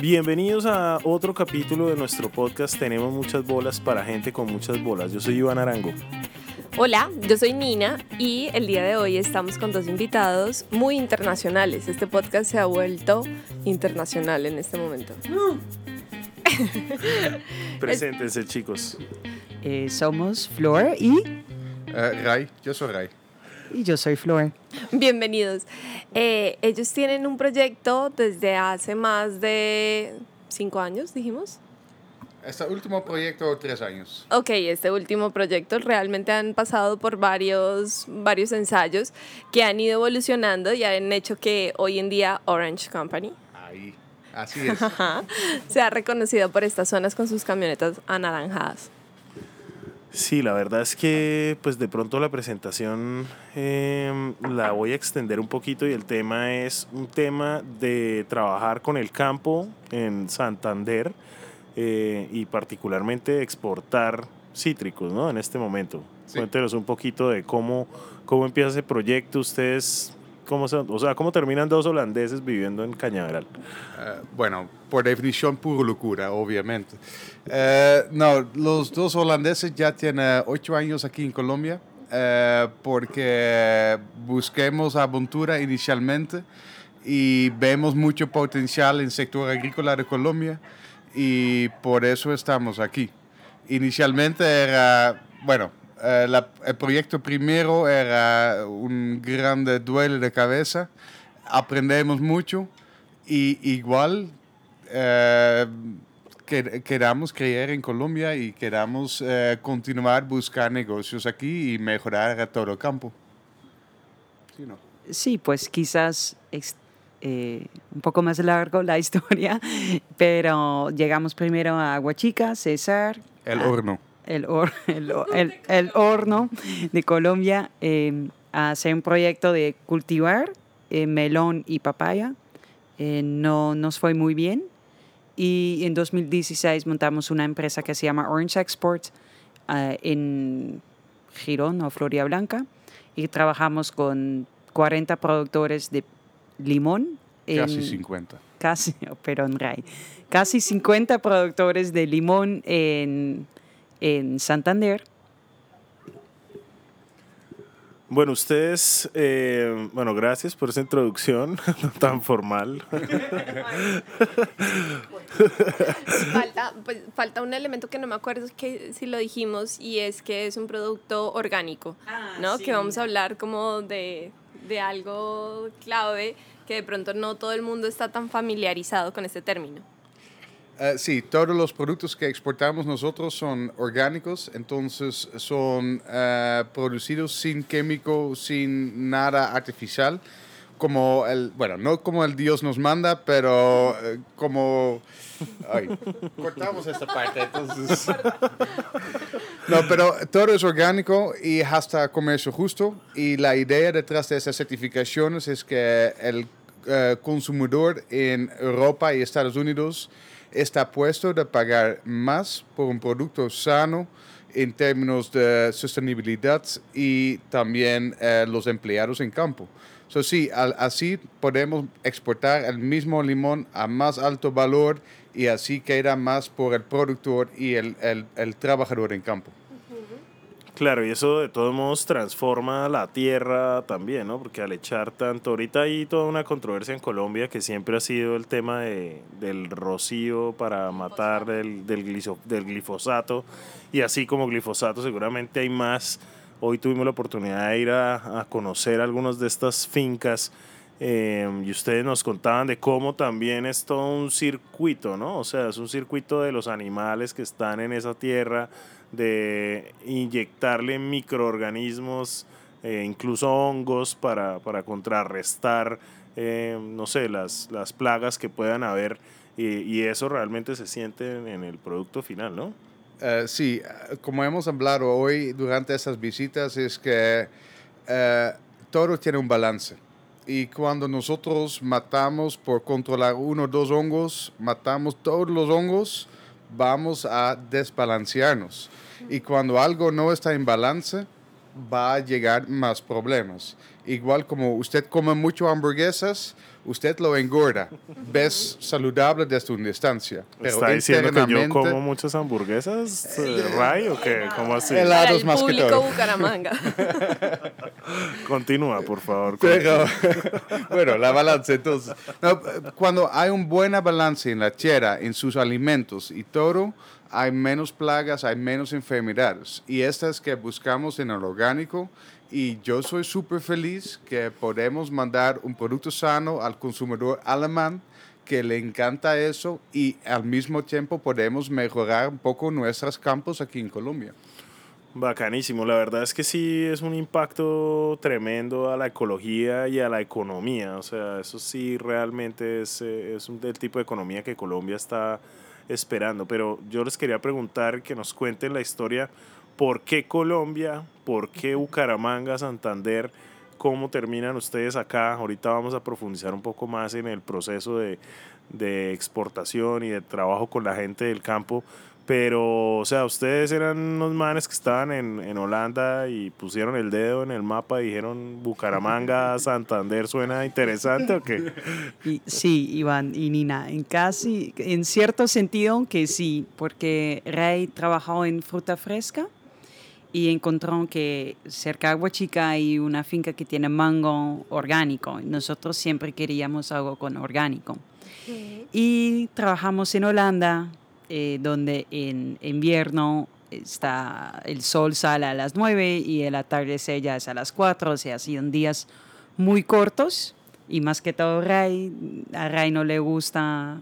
Bienvenidos a otro capítulo de nuestro podcast Tenemos muchas bolas para gente con muchas bolas. Yo soy Iván Arango. Hola, yo soy Nina y el día de hoy estamos con dos invitados muy internacionales. Este podcast se ha vuelto internacional en este momento. Preséntense chicos. Eh, somos Flor y... Eh, Ray, yo soy Ray. Y yo soy Flor. Bienvenidos. Eh, ellos tienen un proyecto desde hace más de cinco años, dijimos. Este último proyecto, tres años. Ok, este último proyecto realmente han pasado por varios, varios ensayos que han ido evolucionando y han hecho que hoy en día Orange Company Ahí, así es. se ha reconocido por estas zonas con sus camionetas anaranjadas. Sí, la verdad es que pues de pronto la presentación em, la voy a extender un poquito y el tema es un tema de trabajar con el campo en Santander eh, y particularmente exportar cítricos ¿no? en este momento. Sí. Cuéntenos un poquito de cómo, cómo empieza ese proyecto, ustedes, cómo, se- o sea, cómo terminan dos holandeses viviendo en Cañaveral. Eh, bueno, por definición, pura locura, obviamente. Eh, no, los dos holandeses ya tienen ocho años aquí en Colombia eh, porque busquemos aventura inicialmente y vemos mucho potencial en el sector agrícola de Colombia y por eso estamos aquí. Inicialmente era, bueno, eh, la- el proyecto primero era un grande duelo de cabeza, aprendemos mucho y igual eh, que- queramos creer en Colombia y queramos eh, continuar buscar negocios aquí y mejorar a todo el campo. ¿Sí, no? Sí, pues quizás eh, un poco más largo la historia, pero llegamos primero a Aguachica, César, El Ah. horno. El, hor- el, ho- el- el horno de Colombia, eh, a hacer un proyecto de cultivar eh, melón y papaya. Eh, no nos fue muy bien y en 2016 montamos una empresa que se llama Orange Export ah, en Girón o Florida Blanca y trabajamos con 40 productores de limón. Casi en- 50. casi, oh, perdón, Ray, casi 50 productores de limón en, en Santander. Bueno, ustedes, eh, bueno, gracias por esa introducción tan formal. Falta, pues, falta un elemento que no me acuerdo que si lo dijimos y es que es un producto orgánico, ¿no? Que vamos a hablar como de, de algo clave que de pronto no todo el mundo está tan familiarizado con este término. Eh, sí, todos los productos que exportamos nosotros son orgánicos, entonces son eh, producidos sin químico, sin nada artificial, como el, bueno, no como el Dios nos manda, pero eh, como... Ay, cortamos esta parte, entonces... No, pero todo es orgánico y hasta comercio justo. Y la idea detrás de esas certificaciones es que el consumidor en Europa y Estados Unidos está puesto de pagar más por un producto sano en términos de sostenibilidad y también eh, los empleados en campo. So, sí, así podemos exportar el mismo limón a más alto valor y así queda más por el productor y el- el trabajador en campo. Claro, y eso de todos modos transforma la tierra también, ¿no? Porque al echar tanto, ahorita hay toda una controversia en Colombia que siempre ha sido el tema de, del rocío para matar del, del, gliso- del glifosato, y así como glifosato seguramente hay más. Hoy tuvimos la oportunidad de ir a, a conocer algunas de estas fincas eh, y ustedes nos contaban de cómo también es todo un circuito, ¿no? O sea, es un circuito de los animales que están en esa tierra, de inyectarle microorganismos, eh, incluso hongos, para, para contrarrestar, eh, no sé, las, las plagas que puedan haber. Y, y eso realmente se siente en, en el producto final, ¿no? Eh, sí, como hemos hablado hoy durante estas visitas, es que eh, todo tiene un balance. Y cuando nosotros matamos por controlar uno o dos hongos, matamos todos los hongos, vamos a desbalancearnos. Y cuando algo no está en balance, va a llegar más problemas. Igual como usted come mucho hamburguesas, usted lo engorda. Ves saludable desde una distancia. Pero ¿Está diciendo que yo como muchas hamburguesas, eh, Ray, o qué? ¿Cómo así? Helados el más que público todo. Bucaramanga. Continúa, por favor. Pero, bueno, la balanza entonces. No, cuando hay un buena balance en la tierra, en sus alimentos y todo, hay menos plagas, hay menos enfermedades. Y estas que buscamos en el orgánico. Y yo soy súper feliz que podemos mandar un producto sano al consumidor alemán que le encanta eso y al mismo tiempo podemos mejorar un poco nuestros campos aquí en Colombia. Bacanísimo, la verdad es que sí es un impacto tremendo a la ecología y a la economía, o sea, eso sí realmente es, eh, es un del tipo de economía que Colombia está esperando, pero yo les quería preguntar que nos cuenten la historia, ¿por qué Colombia? ¿Por qué Bucaramanga, Santander? ¿Cómo terminan ustedes acá? Ahorita vamos a profundizar un poco más en el proceso de, de exportación y de trabajo con la gente del campo, pero, o sea, ustedes eran unos manes que estaban en, en Holanda y pusieron el dedo en el mapa y dijeron Bucaramanga, Santander, ¿suena interesante o qué? Y, sí, Iván y Nina, en casi, en cierto sentido que sí, porque Ray trabajó en fruta fresca y encontró que cerca de Agua Chica hay una finca que tiene mango orgánico. Nosotros siempre queríamos algo con orgánico. Y trabajamos en Holanda, eh, donde en invierno está el sol sale a las 9 y el atardecer ya es a las 4, o sea, ha sido días muy cortos y más que todo Ray, a Ray no le gusta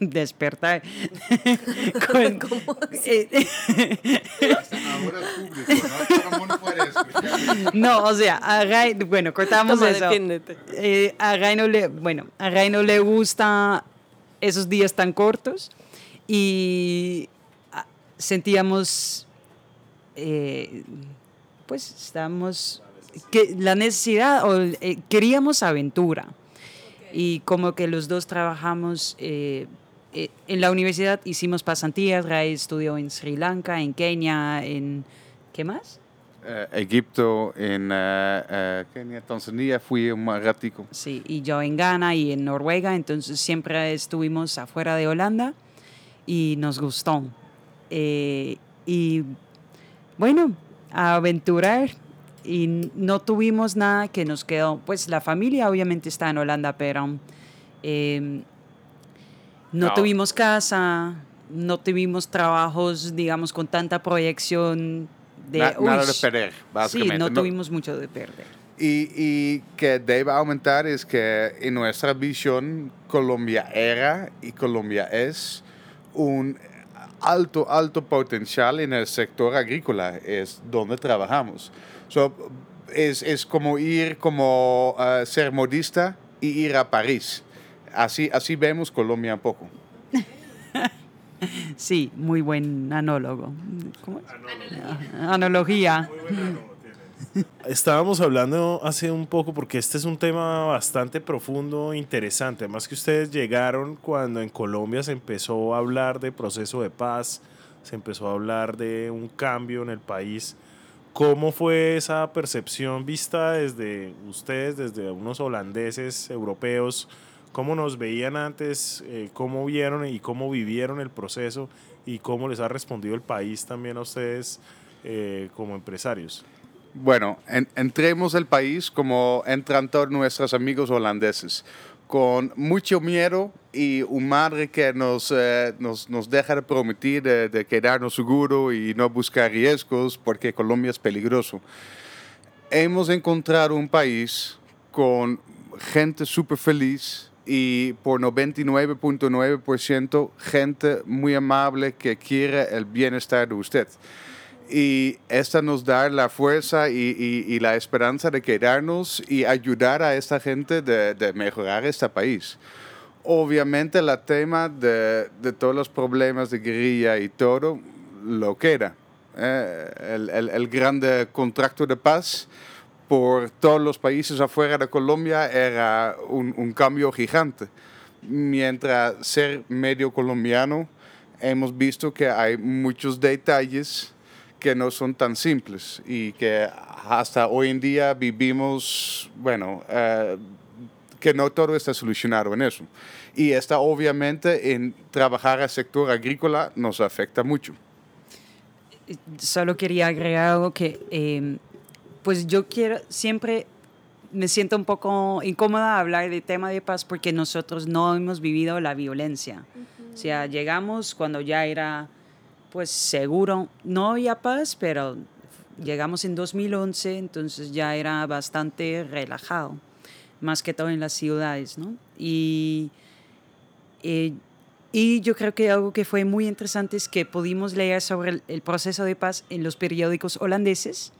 despertar con- eh, Ahora el público, ¿no? O sea, a Ray, bueno, cortamos Toma, eso. Eh, a Ray no le, bueno, a Ray no le gusta esos días tan cortos y ah, sentíamos, eh, pues, estamos, que la necesidad, o eh, queríamos aventura. Y como que los dos trabajamos eh, eh, en la universidad, hicimos pasantías, Ray estudió en Sri Lanka, en Kenia, en, ¿qué más? Eh, Egipto, en eh, eh, Kenia, Tanzania, fui un ratico. Sí, y yo en Ghana y en Noruega, entonces siempre estuvimos afuera de Holanda y nos gustó. Eh, y bueno, a aventurar y no tuvimos nada que nos quedó. Pues la familia obviamente está en Holanda, pero eh, no, No. tuvimos casa, no tuvimos trabajos, digamos, con tanta proyección de... Na- nada "Uy, de perder, básicamente. Sí, no, No- tuvimos mucho de perder. Y, y que debe aumentar es que en nuestra visión Colombia era y Colombia es un alto, alto potencial en el sector agrícola, es donde trabajamos. So, es, es como ir como eh, ser modista y ir a París. Así, así vemos Colombia un poco. Sí, muy buen anólogo. ¿Cómo es? Analogía. Estábamos hablando hace un poco porque este es un tema bastante profundo e interesante. Además que ustedes llegaron cuando en Colombia se empezó a hablar de proceso de paz, se empezó a hablar de un cambio en el país. ¿Cómo fue esa percepción vista desde ustedes, desde unos holandeses, europeos? ¿Cómo nos veían antes? Eh, ¿Cómo vieron y cómo vivieron el proceso? ¿Y cómo les ha respondido el país también a ustedes eh, como empresarios? Bueno, en- entremos al país como entran todos nuestros amigos holandeses, con mucho miedo y un madre que nos, eh, nos, nos deja de prometer de, de quedarnos seguro y no buscar riesgos porque Colombia es peligroso. Hemos encontrado un país con gente súper feliz y por 99.9% gente muy amable que quiere el bienestar de usted y esta nos da la fuerza y, y- y la esperanza de quedarnos y ayudar a esta gente de, de mejorar este país. Obviamente el tema de, de todos los problemas de guerrilla y todo lo queda. Eh, el, el, el grande contrato de paz por todos los países afuera de Colombia era un, un cambio gigante. Mientras ser medio colombiano, hemos visto que hay muchos detalles que no son tan simples y que hasta hoy en día vivimos, bueno, eh, que no todo está solucionado en eso. Y está obviamente en trabajar al sector agrícola nos afecta mucho. Solo quería agregar algo que, em, pues yo quiero, siempre me siento un poco incómoda hablar de tema de paz porque nosotros no hemos vivido la violencia. O sea, llegamos cuando ya era, pues seguro, no había paz, pero llegamos en 2011, entonces ya era bastante relajado, más que todo en las ciudades, ¿no? Y, eh, y yo creo que algo que fue muy interesante es que pudimos leer sobre el, proceso de paz en los periódicos holandeses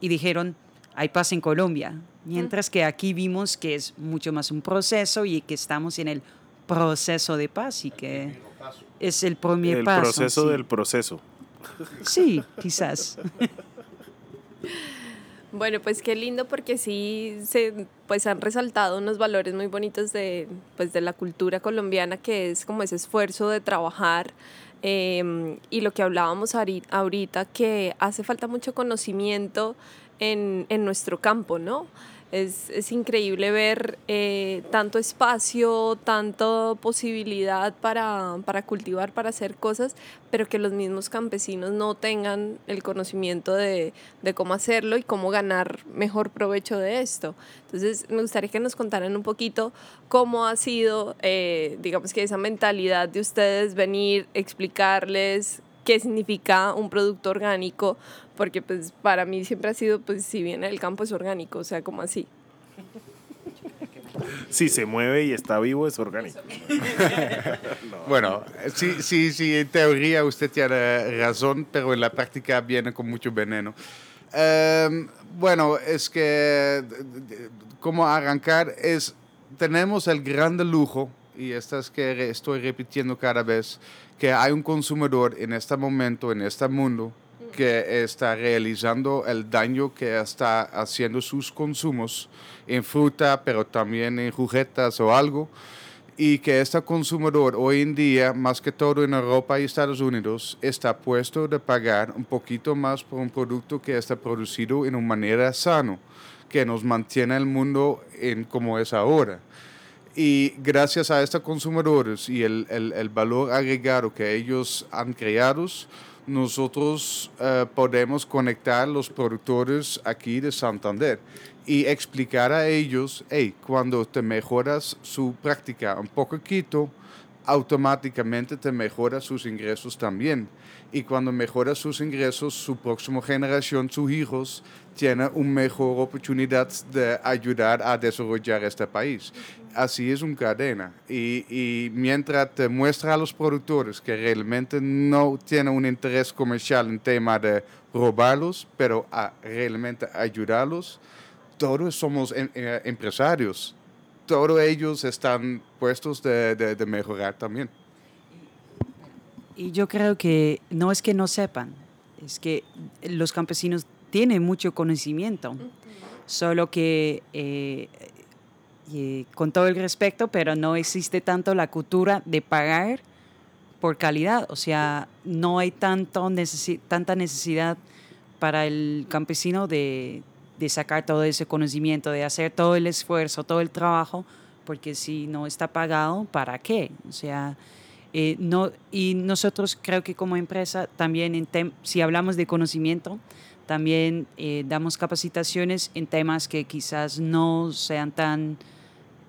y dijeron, hay paz en Colombia, mientras que aquí vimos que es mucho más un proceso y que estamos en el proceso de paz y que es el primer el paso. El proceso del proceso. Sí, quizás. Bueno, pues qué lindo porque sí se pues han resaltado unos valores muy bonitos de, pues, de la cultura colombiana que es como ese esfuerzo de trabajar em, y lo que hablábamos ahorita que hace falta mucho conocimiento en, en nuestro campo, ¿no? Es, es increíble ver eh, tanto espacio, tanta posibilidad para, para, cultivar, para hacer cosas, pero que los mismos campesinos no tengan el conocimiento de, de, cómo hacerlo y cómo ganar mejor provecho de esto. Entonces, me gustaría que nos contaran un poquito cómo ha sido, eh, digamos que esa mentalidad de ustedes venir, explicarles qué significa un producto orgánico, porque pues para mí siempre ha sido, pues si viene del campo es orgánico, o sea, como así. Si se mueve y está vivo es orgánico. Bueno, sí, sí, sí, en teoría usted tiene razón, pero en la práctica viene con mucho veneno. Em, bueno, es que como arrancar es, tenemos el gran lujo, y esto es que estoy repitiendo cada vez, que hay un consumidor en este momento, en este mundo, que está realizando el daño que está haciendo sus consumos en fruta, pero también en juguetes o algo, y que este consumidor hoy en día, más que todo en Europa y Estados Unidos, está puesto de pagar un poquito más por un producto que está producido en una manera sana, que nos mantiene el mundo en como es ahora. Y gracias a estos consumidores y el, el, el valor agregado que ellos han creado, nosotros eh, podemos conectar los productores aquí de Santander y explicar a ellos, hey, cuando te mejoras su práctica un poquito, automáticamente te mejora sus ingresos también. Y cuando mejora sus ingresos, su próxima generación, sus hijos, tiene una mejor oportunidad de ayudar a desarrollar este país. Así es una cadena. Y, y, mientras te muestra a los productores que realmente no tienen un interés comercial en tema de robarlos, pero a realmente ayudarlos, todos somos eh, empresarios. Todos ellos están puestos de, de, de mejorar también. Y yo creo que no es que no sepan, es que los campesinos tienen mucho conocimiento, solo que eh, eh, con todo el respeto, pero no existe tanto la cultura de pagar por calidad, o sea, no hay tanto tanta necesidad para el campesino de, de sacar todo ese conocimiento, de hacer todo el esfuerzo, todo el trabajo, porque si no está pagado, ¿para qué? O sea, eh, no, y nosotros creo que como empresa también, en si hablamos de conocimiento, también eh, damos capacitaciones en temas que quizás no sean tan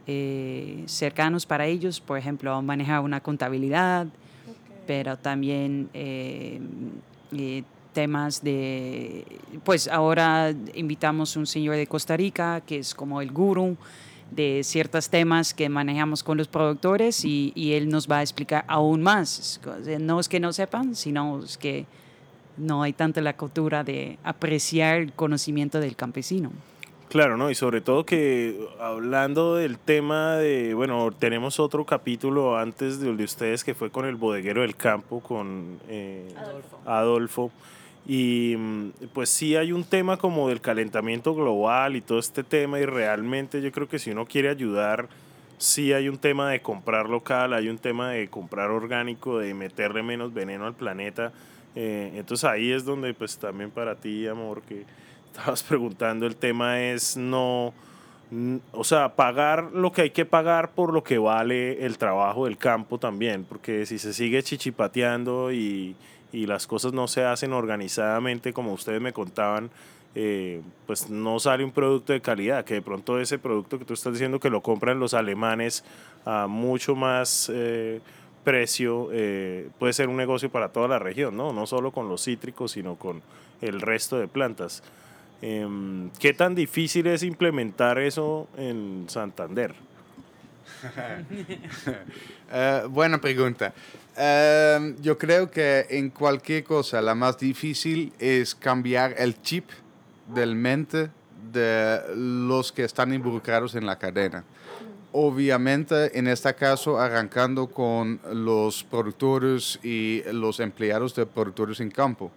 eh, cercanos para ellos, por ejemplo, manejar una contabilidad, pero también temas de, pues ahora invitamos un señor de Costa Rica que es como el gurú de ciertos temas que manejamos con los productores y, y, él nos va a explicar aún más. No es que no sepan, sino es que no hay tanto la cultura de apreciar el conocimiento del campesino. Claro, ¿no? Y sobre todo que hablando del tema de, bueno, tenemos otro capítulo antes de de ustedes que fue con el bodeguero del campo, con eh, Adolfo. Adolfo y mm, pues sí hay un tema como del calentamiento global y todo este tema y realmente yo creo que si uno quiere ayudar, sí hay un tema de comprar local, hay un tema de comprar orgánico, de meterle menos veneno al planeta. Eh, entonces ahí es donde pues también para ti, amor, que estabas preguntando, el tema es no o sea, pagar lo que hay que pagar por lo que vale el trabajo del campo también, porque si se sigue chichipateando y, y las cosas no se hacen organizadamente como ustedes me contaban, eh, pues no sale un producto de calidad, que de pronto ese producto que tú estás diciendo que lo compran los alemanes a mucho más eh, precio, eh, puede ser un negocio para toda la región, ¿no? No solo con los cítricos, sino con el resto de plantas. Em, ¿Qué tan difícil es implementar eso en Santander? buena pregunta. Em, yo creo que en cualquier cosa la más difícil es cambiar el chip del mente de los que están involucrados en la cadena. Obviamente, en este caso, arrancando con los productores y los empleados de productores en campo,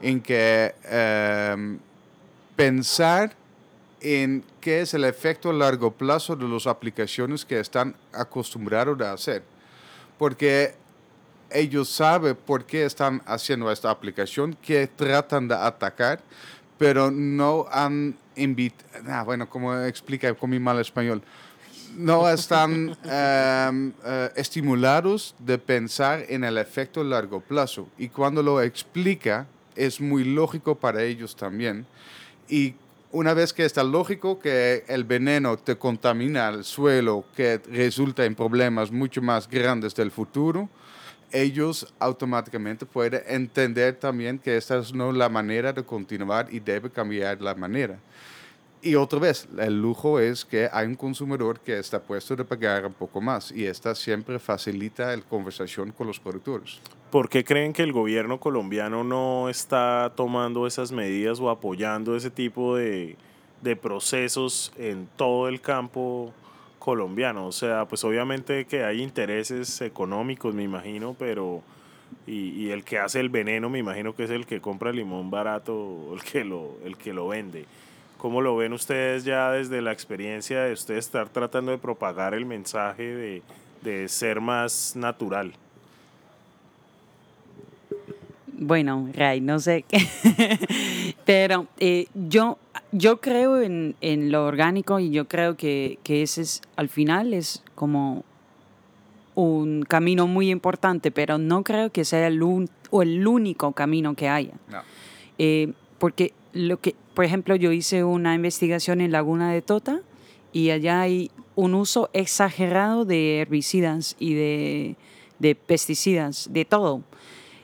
en que em, pensar en qué es el efecto a largo plazo de las aplicaciones que están acostumbrados a hacer. Porque ellos saben por qué están haciendo esta aplicación, qué tratan de atacar, pero no han invitado, ah, bueno, como explica con mi mal español, no están em, eh, estimulados de pensar en el efecto largo plazo. Y cuando lo explica, es muy lógico para ellos también. Y una vez que está lógico que el veneno te contamina el suelo, que resulta en problemas mucho más grandes del futuro, ellos automáticamente pueden entender también que esta es no la manera de continuar y debe cambiar la manera. Y otra vez, el lujo es que hay un consumidor que está puesto de pagar un poco más y esta siempre facilita la conversación con los productores. ¿Por qué creen que el gobierno colombiano no está tomando esas medidas o apoyando ese tipo de, de procesos en todo el campo colombiano. O sea, pues obviamente que hay intereses económicos, me imagino, pero... Y, el que hace el veneno, me imagino que es el que compra el limón barato, el que lo, el que lo vende. ¿Cómo lo ven ustedes ya desde la experiencia de ustedes estar tratando de propagar el mensaje de, de ser más natural? Bueno, Ray, no sé qué, pero eh, yo, yo creo en, en, lo orgánico y yo creo que, que, ese es, al final es como un camino muy importante, pero no creo que sea el, o el único camino que haya. Eh, porque lo que, por ejemplo, yo hice una investigación en Laguna de Tota y allá hay un uso exagerado de herbicidas y de, pesticidas, de todo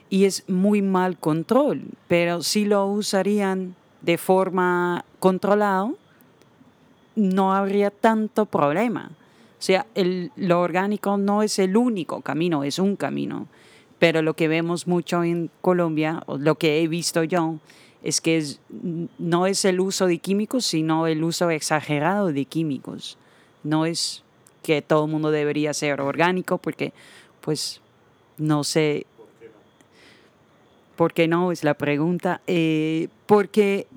y es muy mal control, pero si lo usarían de forma controlada, no habría tanto problema. O sea, el, lo orgánico no es el único camino, es un camino. Pero lo que vemos mucho en Colombia, o lo que he visto yo, es que no es el uso de químicos, sino el uso exagerado de químicos. No es que todo el mundo debería ser orgánico, porque, pues, no sé, ¿Por qué no? Es la pregunta. Eh, porque,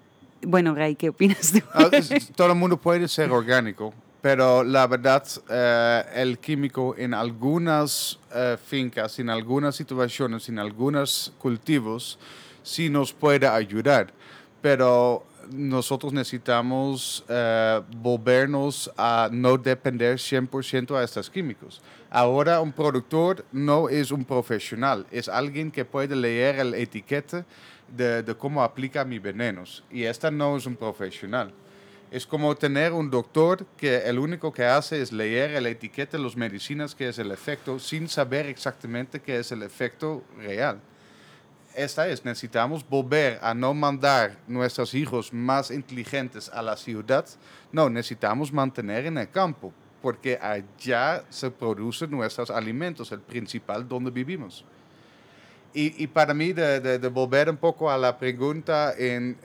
bueno, Ray, ¿qué opinas tú? Ah, todo el mundo puede ser orgánico, pero la verdad, eh, el químico en algunas eh, fincas, en algunas situaciones, en algunos cultivos, sí nos puede ayudar. Pero nosotros necesitamos eh, volvernos a no depender 100% a estos químicos. Ahora un productor no es un profesional, es alguien que puede leer el etiqueta de, de cómo aplica mis venenos. Y esta no es un profesional. Es como tener un doctor que el único que hace es leer el etiqueta de las medicinas, que es el efecto, sin saber exactamente qué es el efecto real esta es, necesitamos volver a no mandar nuestros hijos más inteligentes a la ciudad, no, necesitamos mantener en el campo, porque allá se producen nuestros alimentos, el principal donde vivimos. Y, y para mí, de, de, volver un poco a la pregunta en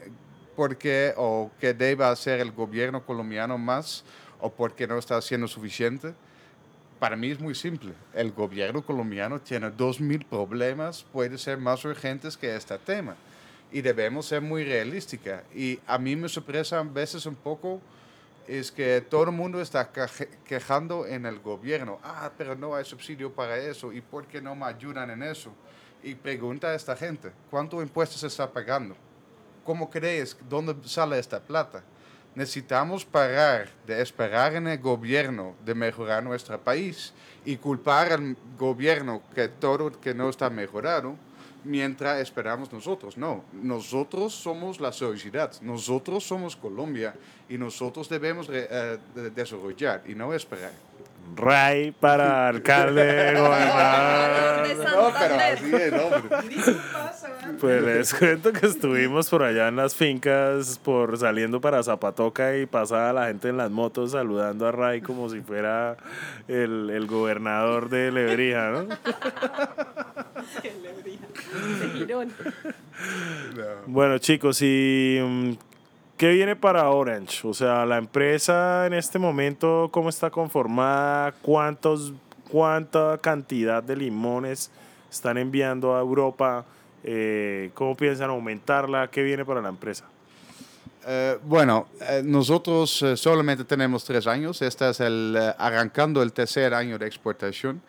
por qué o qué debe hacer el gobierno colombiano más o por qué no está haciendo suficiente, para mí es muy simple. El gobierno colombiano tiene dos mil problemas, puede ser más urgentes que este tema. Y debemos ser muy realística. Y a mí me sorprende a veces un poco es que todo el mundo está quejando en el gobierno. Ah, pero no hay subsidio para eso. ¿Y por qué no me ayudan en eso? Y pregunta a esta gente, ¿cuánto impuestos está pagando? ¿Cómo crees? ¿Dónde sale esta plata? Necesitamos parar de esperar en el gobierno de mejorar nuestro país y culpar al gobierno que todo que no está mejorado mientras esperamos nosotros. No, nosotros somos la sociedad, nosotros somos Colombia y nosotros debemos eh, desarrollar y no esperar. Ray para alcalde, gobernador. No, pero así es, hombre. Pues les cuento que estuvimos por allá en las fincas, por saliendo para Zapatoca y pasaba la gente en las motos saludando a Ray como si fuera el, el gobernador de Lebrija, ¿no? Bueno, chicos, y mm, ¿Qué viene para Orange? O sea, la empresa en este momento, ¿cómo está conformada? ¿Cuántos, ¿Cuánta cantidad de limones están enviando a Europa? Eh, ¿Cómo piensan aumentarla? ¿Qué viene para la empresa? Eh, bueno, eh, nosotros solamente tenemos tres años. Este es el arrancando el tercer año de exportación.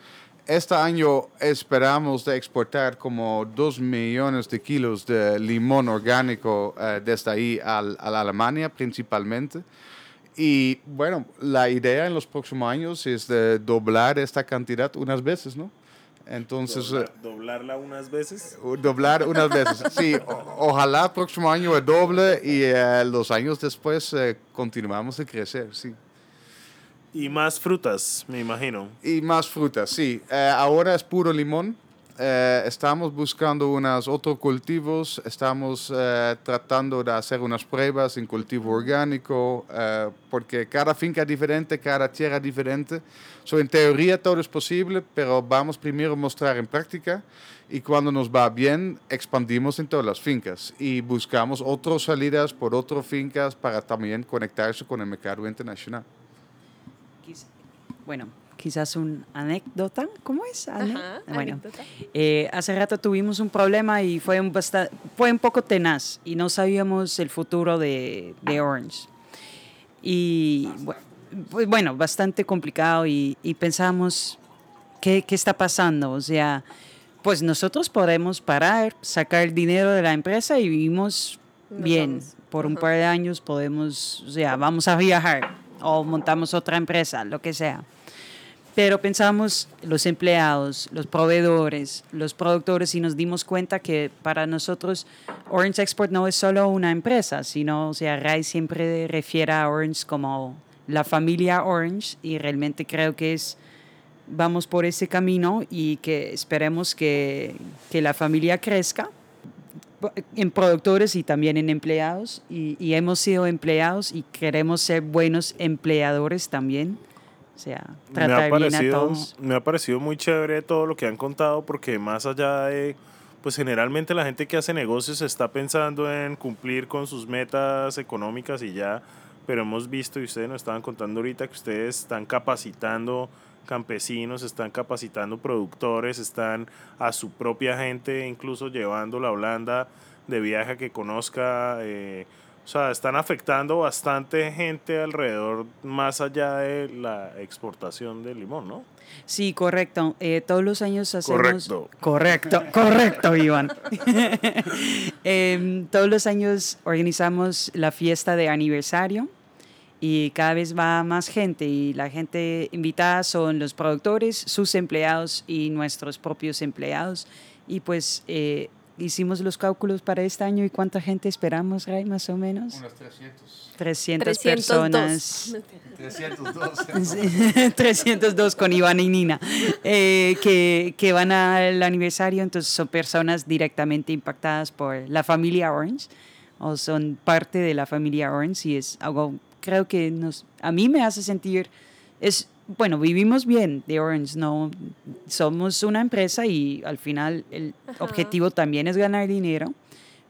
Este año esperamos de exportar como 2 millones de kilos de limón orgánico eh, desde ahí al, a la Alemania principalmente. Y bueno, la idea en los próximos años es de doblar esta cantidad unas veces, ¿no? Entonces... Eh, ¿Doblarla unas veces? Doblar unas veces, sí. ojalá el próximo año doble y eh, los años después continuamos a crecer, sí. Y más frutas, me imagino. Y más frutas, sí. Eh, ahora es puro limón. Eh, estamos buscando unos otros cultivos. Estamos eh, tratando de hacer unas pruebas en cultivo orgánico, porque cada finca es diferente, cada tierra es diferente. So, en teoría todo es posible, pero vamos primero a mostrar en práctica y cuando nos va bien, expandimos en todas las fincas y buscamos otras salidas por otras fincas para también conectarse con el mercado internacional bueno, quizás una anécdota, ¿cómo es? bueno, eh, hace rato tuvimos un problema y fue un, fue un poco tenaz y no sabíamos el futuro de, de Orange. Y pues, bueno, bastante complicado y, y pensamos, ¿qué, ¿qué está pasando? O sea, pues nosotros podemos parar, sacar el dinero de la empresa y vivimos bien. Por un par de años podemos, o sea, vamos a viajar o montamos otra empresa, lo que sea. Pero pensamos los empleados, los proveedores, los productores y nos dimos cuenta que para nosotros Orange Export no es solo una empresa, sino, o sea, Ray siempre refiere a Orange como la familia Orange y realmente creo que es, vamos por ese camino y que esperemos que, que la familia crezca en productores y también en empleados y, y hemos sido empleados y queremos ser buenos empleadores también o sea, tratar me ha bien a todos. Me ha parecido muy chévere todo lo que han contado porque más allá de, pues generalmente la gente que hace negocios está pensando en cumplir con sus metas económicas y ya, pero hemos visto y ustedes nos estaban contando ahorita que ustedes están capacitando campesinos, están capacitando productores, están a su propia gente, incluso llevando la Holanda de viaje a que conozca eh, o sea, están afectando bastante gente alrededor, más allá de la exportación de limón, ¿no? Sí, correcto. Eh, todos los años hacemos... Correcto. Correcto, correcto, Iván. Em, todos los años organizamos la fiesta de aniversario y cada vez va más gente y la gente invitada son los productores, sus empleados y nuestros propios empleados. Y pues eh, hicimos los cálculos para este año y cuánta gente esperamos, Ray, más o menos. Unas 300. 300 personas. 302. 302 con Iván y Nina, eh, que, que, van al aniversario, entonces son personas directamente impactadas por la familia Orange o son parte de la familia Orange y es algo, creo que nos, a mí me hace sentir, es bueno, vivimos bien de Orange, no somos una empresa y al final el objetivo también es ganar dinero,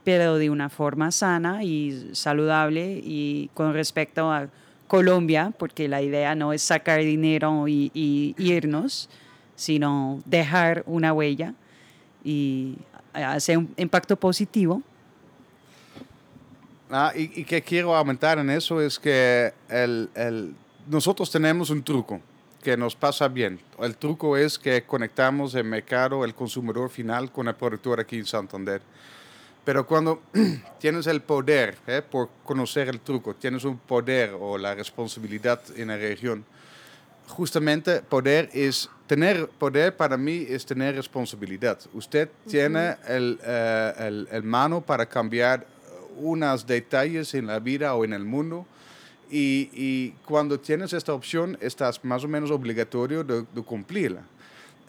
pero de una forma sana y saludable y con respecto a Colombia, porque la idea no es sacar dinero y, irnos, sino dejar una huella y hacer un impacto positivo. Ah, y, que quiero aumentar en eso es que el, el, nosotros tenemos un truco que nos pasa bien. El truco es que conectamos el mercado, el consumidor final con el productor aquí en Santander. Pero cuando tienes el poder, ¿eh? por conocer el truco, tienes un poder o la responsabilidad en la región, justamente poder es tener poder para mí es tener responsabilidad. Usted tiene el, eh, el, el, mano para cambiar unos detalles en la vida o en el mundo. Y, y cuando tienes esta opción, estás más o menos obligatorio de, de cumplirla.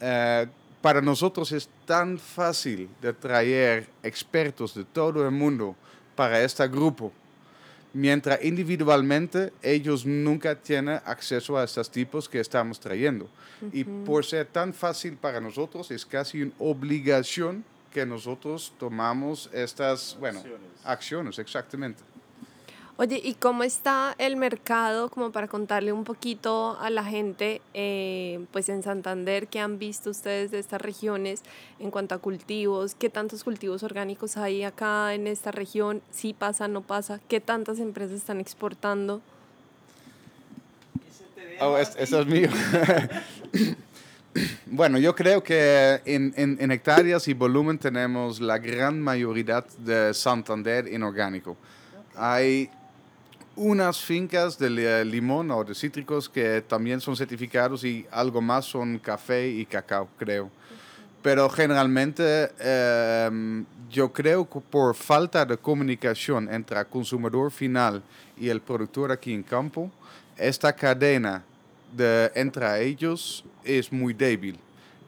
Uh, para nosotros es tan fácil de traer expertos de todo el mundo para este grupo mientras individualmente ellos nunca tienen acceso a estos tipos que estamos trayendo. Uh -huh. Y por ser tan fácil para nosotros, es casi una obligación que nosotros tomamos estas, bueno, acciones, acciones exactamente. Oye, ¿y cómo está el mercado, como para contarle un poquito a la gente, eh, pues en Santander, qué han visto ustedes de estas regiones en cuanto a cultivos? ¿Qué tantos cultivos orgánicos hay acá en esta región? ¿Sí pasa, no pasa? ¿Qué tantas empresas están exportando? Oh, eso es mío. Bueno, yo creo que en, en, en, hectáreas y volumen tenemos la gran mayoría de Santander en orgánico. Hay unas fincas de limón o de cítricos que también son certificados y algo más son café y cacao, creo. Pero generalmente eh, yo creo que por falta de comunicación entre el consumidor final y el productor aquí en campo, esta cadena de entre ellos es muy débil.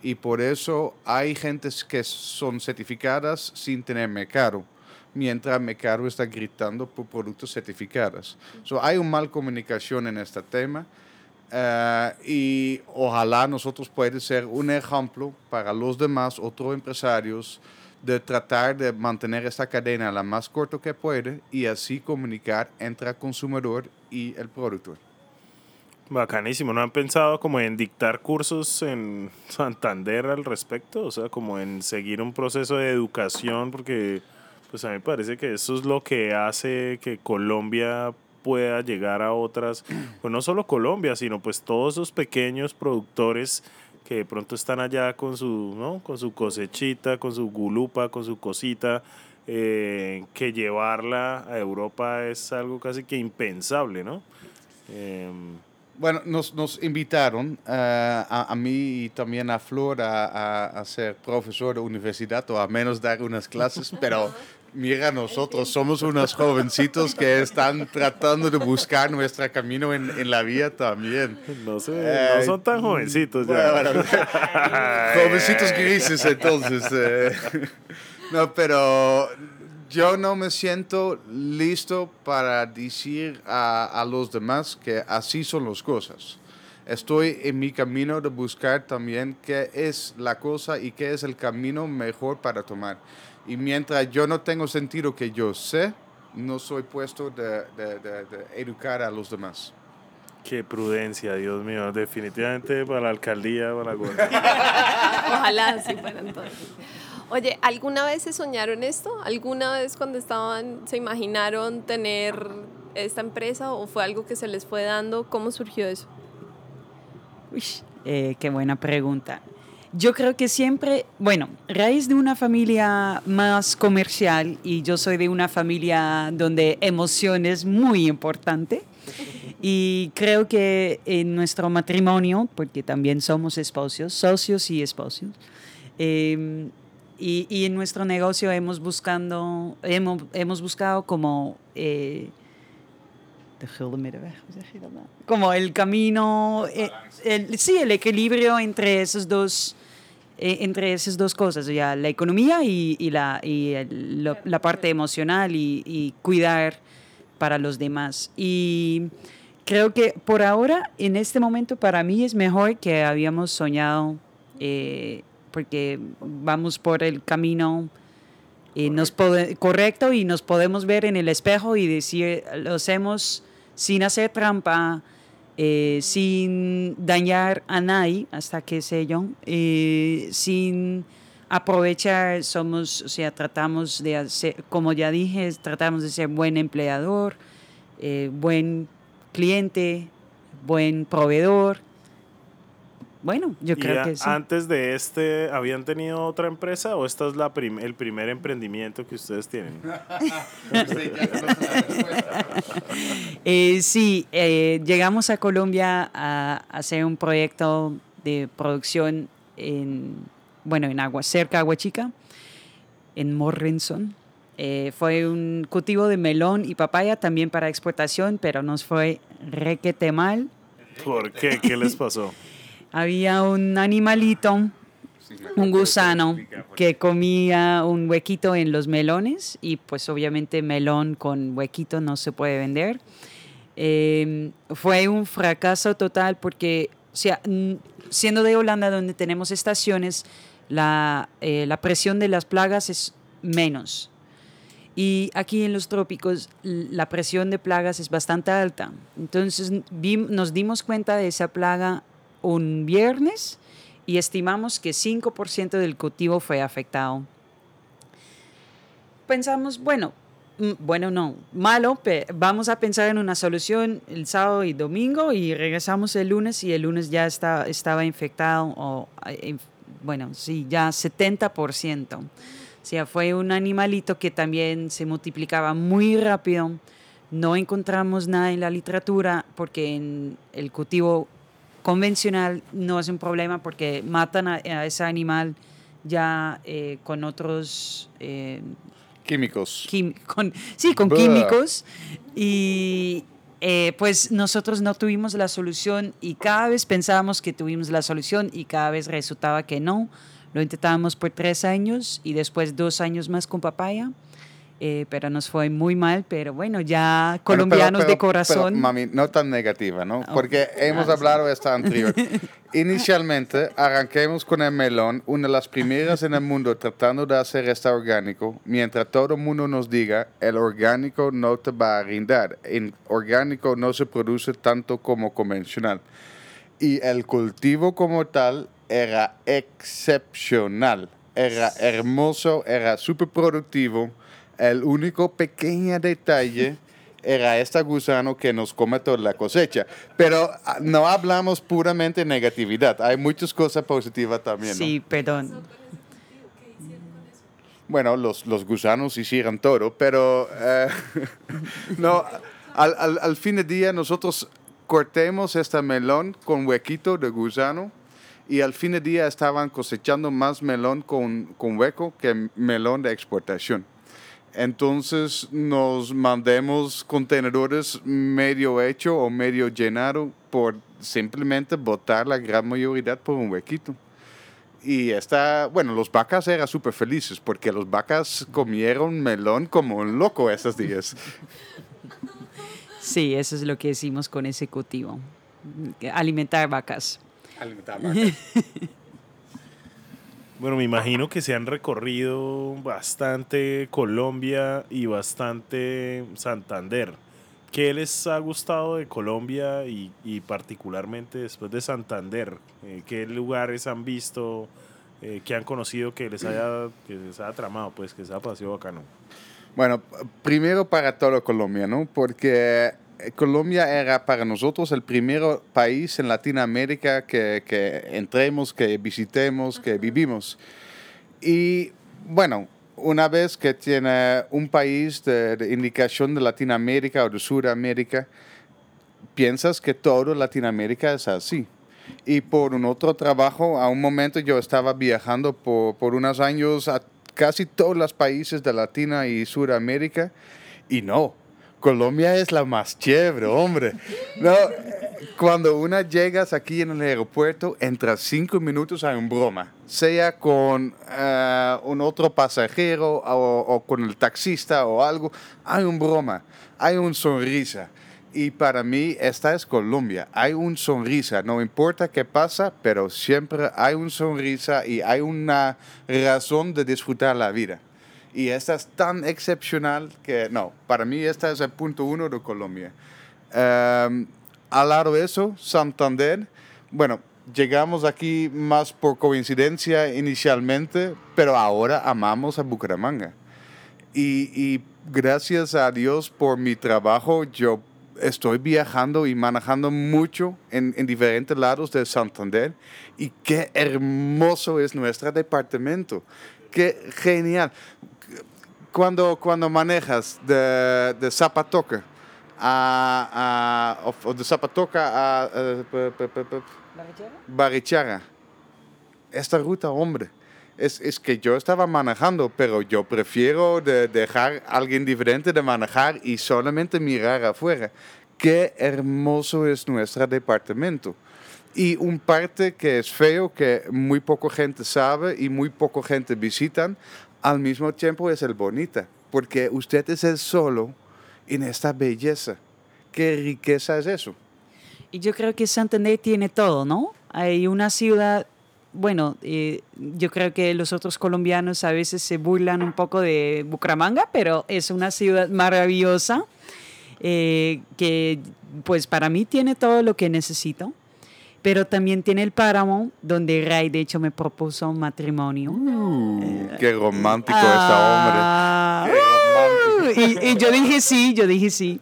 Y por eso hay gentes que son certificadas sin tener mercado mientras Mercado está gritando por productos certificados. So, hay una mal comunicación en este tema uh, y ojalá nosotros puede ser un ejemplo para los demás otros empresarios de tratar de mantener esta cadena la más corta que puede y así comunicar entre el consumidor y el productor. Bacanísimo, ¿no han pensado como en dictar cursos en Santander al respecto? O sea, como en seguir un proceso de educación, porque pues a mí me parece que eso es lo que hace que Colombia pueda llegar a otras, pues no solo Colombia, sino pues todos esos pequeños productores que de pronto están allá con su, ¿no? con su cosechita, con su gulupa, con su cosita, eh, que llevarla a Europa es algo casi que impensable, ¿no? Eh, bueno, nos, nos invitaron uh, a, a, mí y también a Flor a, a, a, ser profesor de universidad o a menos dar unas clases, pero mira, nosotros somos unos jovencitos que están tratando de buscar nuestro camino en, en la vida también. No, sé, eh, no son tan jovencitos ya. Bueno, bueno, jovencitos grises entonces. Eh. No, pero yo no me siento listo para decir a, a, los demás que así son las cosas. Estoy en mi camino de buscar también qué es la cosa y qué es el camino mejor para tomar. Y mientras yo no tengo sentido que yo sé, no soy puesto de, de, de, de educar a los demás. Qué prudencia, Dios mío. Definitivamente para la alcaldía, para la gobernadora. Ojalá sí fuera entonces. Oye, ¿alguna vez se soñaron esto? ¿Alguna vez cuando estaban, se imaginaron tener esta empresa o fue algo que se les fue dando? ¿Cómo surgió eso? Uy, eh, qué buena pregunta. Yo creo que siempre, bueno, raíz de una familia más comercial y yo soy de una familia donde emoción es muy importante. Y creo que en nuestro matrimonio, porque también somos esposos, socios y esposos, eh, y, y, en nuestro negocio hemos, buscando, hemos, hemos buscado como... Eh, como el camino, eh, sí, el equilibrio entre esos dos, eh, entre esas dos cosas, ya la economía y, y la, y el, lo, la parte emocional y, y, cuidar para los demás. Y creo que por ahora, en este momento, para mí es mejor que habíamos soñado eh, porque vamos por el camino eh, nos pode, correcto y nos podemos ver en el espejo y decir, lo hacemos sin hacer trampa, eh, sin dañar a nadie, hasta que sé yo, eh, sin aprovechar, somos, o sea, tratamos de hacer, como ya dije, tratamos de ser buen empleador, eh, buen cliente, buen proveedor bueno, yo creo que sí. Antes de este, ¿habían tenido otra empresa o esta es la el primer emprendimiento que ustedes tienen? eh, sí, eh, llegamos a Colombia a hacer un proyecto de producción en, bueno, en agua, cerca de Agua Chica, en Morrison. Eh, fue un cultivo de melón y papaya también para exportación, pero nos fue requete mal. ¿Por qué? ¿Qué les pasó? Había un animalito, un gusano, que comía un huequito en los melones y pues obviamente melón con huequito no se puede vender. Em, fue un fracaso total porque, o sea, siendo de Holanda donde tenemos estaciones, la, eh, la presión de las plagas es menos. Y aquí en los trópicos la presión de plagas es bastante alta. Entonces nos dimos cuenta de esa plaga un viernes y estimamos que 5% del cultivo fue afectado. Pensamos, bueno, mm, bueno, no, malo, vamos a pensar en una solución el sábado y domingo y regresamos el lunes y el lunes ya está, estaba infectado, o, eh, bueno, sí, ya 70%. O sea, fue un animalito que también se multiplicaba muy rápido. No encontramos nada en la literatura porque en el cultivo convencional no es un problema porque matan a, ese animal ya eh, con otros... Eh, químicos. con, sí, con químicos. Y eh, pues nosotros no tuvimos la solución y cada vez pensábamos que tuvimos la solución y cada vez resultaba que no. Lo intentábamos por tres años y después dos años más con papaya. Eh, pero nos fue muy mal, pero bueno, ya colombianos de corazón. mami, no tan negativa, ¿no? Oh, Porque hemos hablado esta anterior. Inicialmente, arranquemos con el melón, una de las primeras en el mundo tratando de hacer este orgánico, mientras todo el mundo nos diga, el orgánico no te va a rindar, el orgánico no se produce tanto como convencional. Y el cultivo como tal era excepcional, era hermoso, era súper productivo el único pequeño detalle era este gusano que nos come toda la cosecha. Pero ah, no hablamos puramente de negatividad. Hay muchas cosas positivas también. Sí, perdón. Bueno, los, los gusanos hicieron todo, pero eh, no, al, al, al, fin de día nosotros cortemos este melón con huequito de gusano y al fin de día estaban cosechando más melón con, con hueco que melón de exportación. Entonces nos mandemos contenedores medio hecho o medio llenado por simplemente botar la gran mayoría por un huequito. Y está, bueno, los vacas eran súper felices porque los vacas comieron melón como un loco esos días. Sí, eso es lo que hicimos con ese cultivo. Alimentar vacas. Alimentar vacas. Bueno, me imagino que se han recorrido bastante Colombia y bastante Santander. ¿Qué les ha gustado de Colombia y, particularmente después de Santander? Eh, ¿Qué lugares han visto, eh, que han conocido que les haya, que les haya tramado, pues que se ha pasado bacano? Bueno, primero para todo Colombia, ¿no? Porque Colombia era para nosotros el primer país en Latinoamérica que, que entremos, que visitemos, que vivimos. Y bueno, una vez que tiene un país de, indicación de Latinoamérica o de Sudamérica, piensas que todo Latinoamérica es así. Y por un otro trabajo, a un momento yo estaba viajando por, por unos años a casi todos los países de Latina y Sudamérica y no, Colombia es la más chévere, hombre. No, cuando una llegas aquí en el aeropuerto, entras cinco minutos a un broma, sea con eh, un otro pasajero o, con el taxista o algo, hay un broma, hay un sonrisa. Y para mí esta es Colombia, hay un sonrisa, no importa qué pasa, pero siempre hay un sonrisa y hay una razón de disfrutar la vida. Y esta es tan excepcional que, no, para mí esta es el punto uno de Colombia. Um, al lado de eso, Santander, bueno, llegamos aquí más por coincidencia inicialmente, pero ahora amamos a Bucaramanga. Y, gracias a Dios por mi trabajo, yo estoy viajando y manejando mucho en, diferentes lados de Santander y qué hermoso es nuestro departamento. Qué genial. Cuando, cuando manejas de, de Zapatoca a, a, o de Zapatoca a, Barichara, esta ruta, hombre, es, es, que yo estaba manejando, pero yo prefiero de dejar a alguien diferente de manejar y solamente mirar afuera. Qué hermoso es nuestro departamento. Y un parte que es feo, que muy poca gente sabe y muy poca gente visitan, al mismo tiempo es el bonita, porque usted es el solo en esta belleza. ¿Qué riqueza es eso? Y yo creo que Santander tiene todo, ¿no? Hay una ciudad bueno, eh, yo creo que los otros colombianos a veces se burlan un poco de Bucaramanga, pero es una ciudad maravillosa eh, que pues para mí tiene todo lo que necesito. Pero también tiene el páramo donde Ray de hecho me propuso un matrimonio. Uh, qué romántico hombre. Ah, y, y yo dije sí, yo dije sí.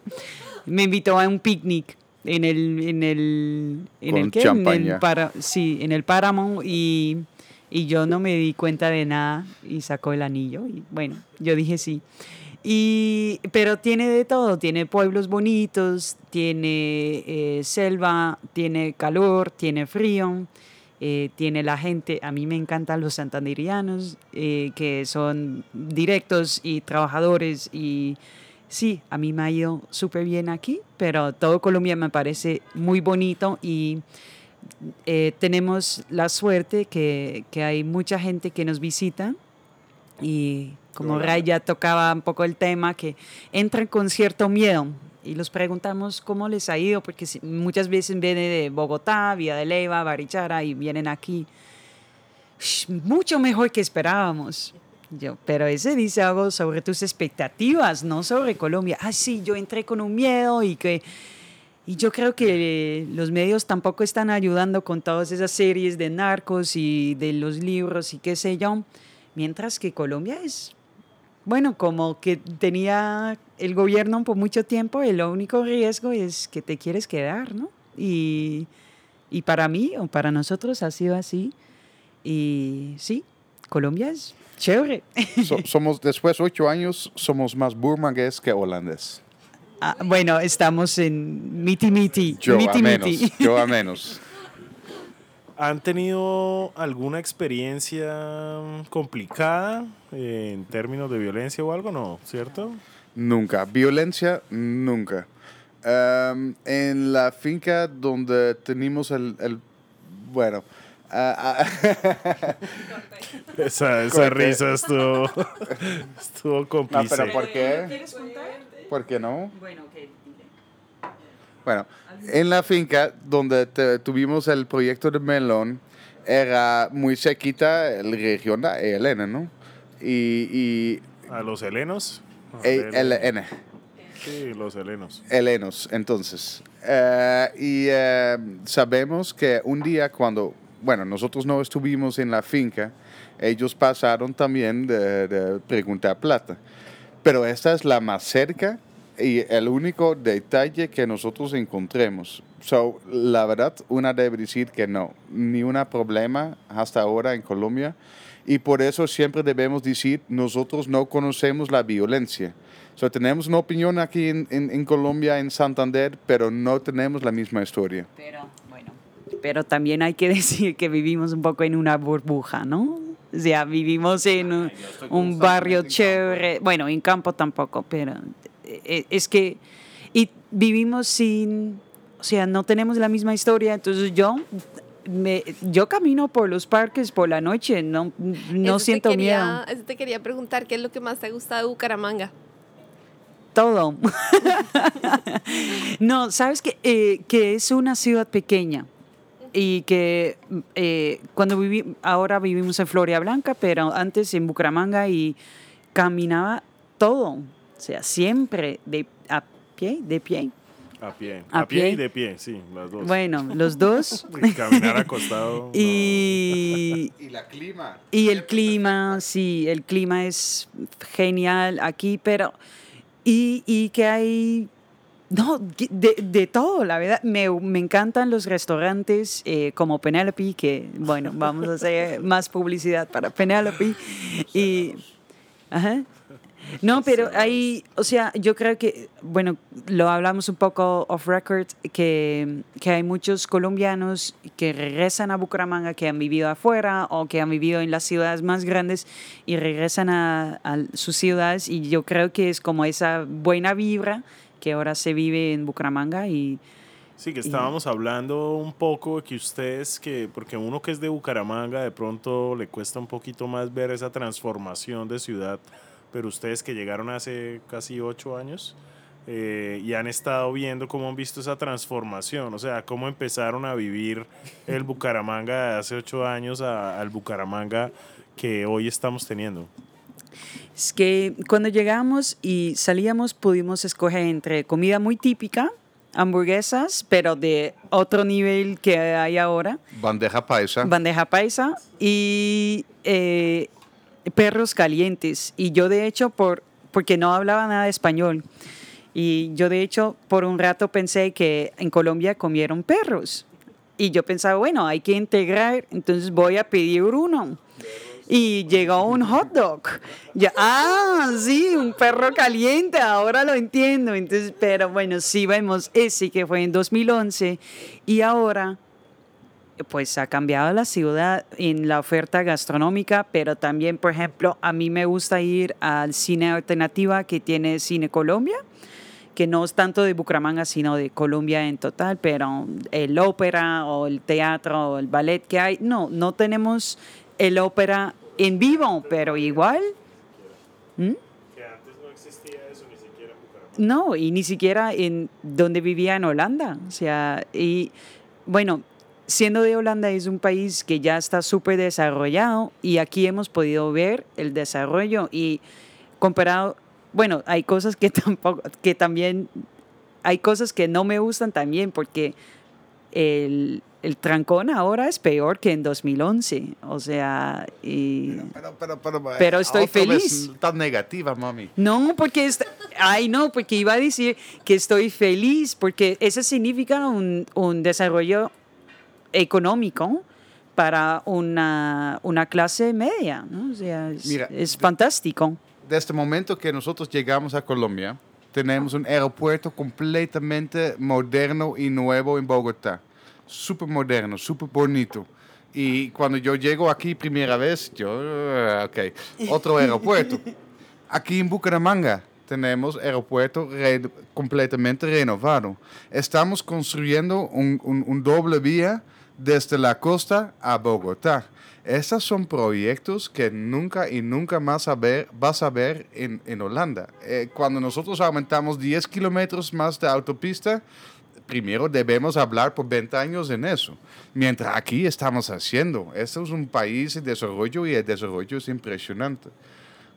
Me invitó a un picnic en el en el en el, ¿qué? En el para, sí en el páramo y, y yo no me di cuenta de nada y sacó el anillo y bueno yo dije sí y pero tiene de todo tiene pueblos bonitos tiene eh, selva tiene calor tiene frío eh, tiene la gente, a mí me encantan los santanderianos, eh, que son directos y trabajadores y sí, a mí me ha ido súper bien aquí, pero todo Colombia me parece muy bonito y tenemos la suerte que, que, hay mucha gente que nos visita y como Ray ya tocaba un poco el tema, que entran con cierto miedo y los preguntamos cómo les ha ido, porque muchas veces vienen de Bogotá, Vía de Leyva, Barichara y vienen aquí. Mucho mejor que esperábamos. Yo, pero ese dice algo sobre tus expectativas, no sobre Colombia. Ah, sí, yo entré con un miedo y que... Y yo creo que los medios tampoco están ayudando con todas esas series de narcos y de los libros y qué sé yo. Mientras que Colombia es, bueno, como que tenía el gobierno por mucho tiempo, el único riesgo es que te quieres quedar, ¿no? Y, y para mí o para nosotros ha sido así. Y sí, Colombia es Chévere. somos, después de ocho años, somos más burmangués que holandés. Ah, bueno, estamos en miti miti. Yo miti, a menos. Yo a menos. ¿Han tenido alguna experiencia complicada en términos de violencia o algo? No, ¿cierto? Nunca. Violencia, nunca. Um, en la finca donde tenemos el, el bueno, Ah, ah. esa, esa risa estuvo, estuvo cómplice. No, pero ¿por qué? ¿Quieres contar? ¿Por qué no? Bueno, okay. Bueno, en la finca donde tuvimos el proyecto de melón, era muy sequita la región de Elena, ¿no? Y, y ¿A los helenos? LN. Sí, los helenos. Helenos, entonces. Uh, y uh, sabemos que un día cuando bueno, nosotros no estuvimos en la finca, ellos pasaron también de, preguntar plata. Pero esta es la más cerca y el único detalle que nosotros encontremos. So, la verdad, una debe decir que no, ni un problema hasta ahora en Colombia. Y por eso siempre debemos decir, nosotros no conocemos la violencia. So, tenemos una opinión aquí en, en Colombia, en Santander, pero no tenemos la misma historia. Pero pero también hay que decir que vivimos un poco en una burbuja, ¿no? O sea, vivimos en un, barrio chévere, bueno, en campo tampoco, pero es que y vivimos sin, o sea, no tenemos la misma historia, entonces yo me, yo camino por los parques por la noche, no, no siento miedo. Eso te quería preguntar, ¿qué es lo que más te gusta de Bucaramanga? Todo. no, sabes que, eh, que es una ciudad pequeña y que eh, cuando viví, ahora vivimos en Floria Blanca, pero antes en Bucaramanga y caminaba todo, sea, siempre de a pie, de pie. A pie, a, pie, y de pie, sí, las dos. Bueno, los dos. caminar acostado. y, y la clima. Y el clima, sí, el clima es genial aquí, pero... Y, y que hay No, de, de, todo, la verdad. Me, me encantan los restaurantes eh, como Penelope, que, bueno, vamos a hacer más publicidad para Penelope. Y, ajá. No, pero hay, o sea, yo creo que, bueno, lo hablamos un poco off record, que, que hay muchos colombianos que regresan a Bucaramanga, que han vivido afuera o que han vivido en las ciudades más grandes y regresan a, a sus ciudades. Y yo creo que es como esa buena vibra que ahora se vive en Bucaramanga y... Sí, que estábamos hablando un poco de que ustedes, que porque uno que es de Bucaramanga de pronto le cuesta un poquito más ver esa transformación de ciudad pero ustedes que llegaron hace casi ocho años eh, y han estado viendo cómo han visto esa transformación, o sea, cómo empezaron a vivir el Bucaramanga de hace ocho años al Bucaramanga que hoy estamos teniendo. Es que cuando llegamos y salíamos pudimos escoger entre comida muy típica, hamburguesas, pero de otro nivel que hay ahora. Bandeja paisa. Bandeja paisa y eh, perros calientes. Y yo de hecho, por, porque no hablaba nada de español, y yo de hecho por un rato pensé que en Colombia comieron perros. Y yo pensaba, bueno, hay que integrar, entonces voy a pedir uno. Y llegó un hot dog. Ya, ah, sí, un perro caliente, ahora lo entiendo. Entonces, pero bueno, sí vemos ese que fue en 2011 y ahora pues ha cambiado la ciudad en la oferta gastronómica, pero también, por ejemplo, a mí me gusta ir al cine alternativa que tiene Cine Colombia, que no es tanto de Bucaramanga, sino de Colombia en total, pero el ópera o el teatro o el ballet que hay, no, no tenemos el ópera en vivo, pero igual. ¿Mm? Bucaramanga. No, y ni siquiera en donde vivía en Holanda. O sea, y bueno, siendo de Holanda es un país que ya está súper desarrollado y aquí hemos podido ver el desarrollo y comparado, bueno, hay cosas que tampoco, que también, hay cosas que no me gustan también porque el, el trancón ahora es peor que en 2011, o sea, y, pero, pero, pero, pero estoy feliz. Tan negativa, mami. No, porque, es, ay, no, porque iba a decir que estoy feliz, porque eso significa un, un desarrollo económico para una, una clase media. ¿no? O sea, es, es fantástico. Desde el momento que nosotros llegamos a Colombia, tenemos un aeropuerto completamente moderno y nuevo en Bogotá. Súper moderno, súper bonito. Y cuando yo llego aquí primera vez, yo, ah, ok, otro aeropuerto. Aquí en Bucaramanga tenemos aeropuerto completamente renovado. Estamos construyendo un, un, un doble vía desde la costa a Bogotá. Estos son proyectos que nunca y nunca más vas a ver en, en Holanda. Eh, cuando nosotros aumentamos 10 kilómetros más de autopista, primero debemos hablar por 20 años en eso. Mientras aquí estamos haciendo. Esto es un país en desarrollo y el desarrollo es impresionante.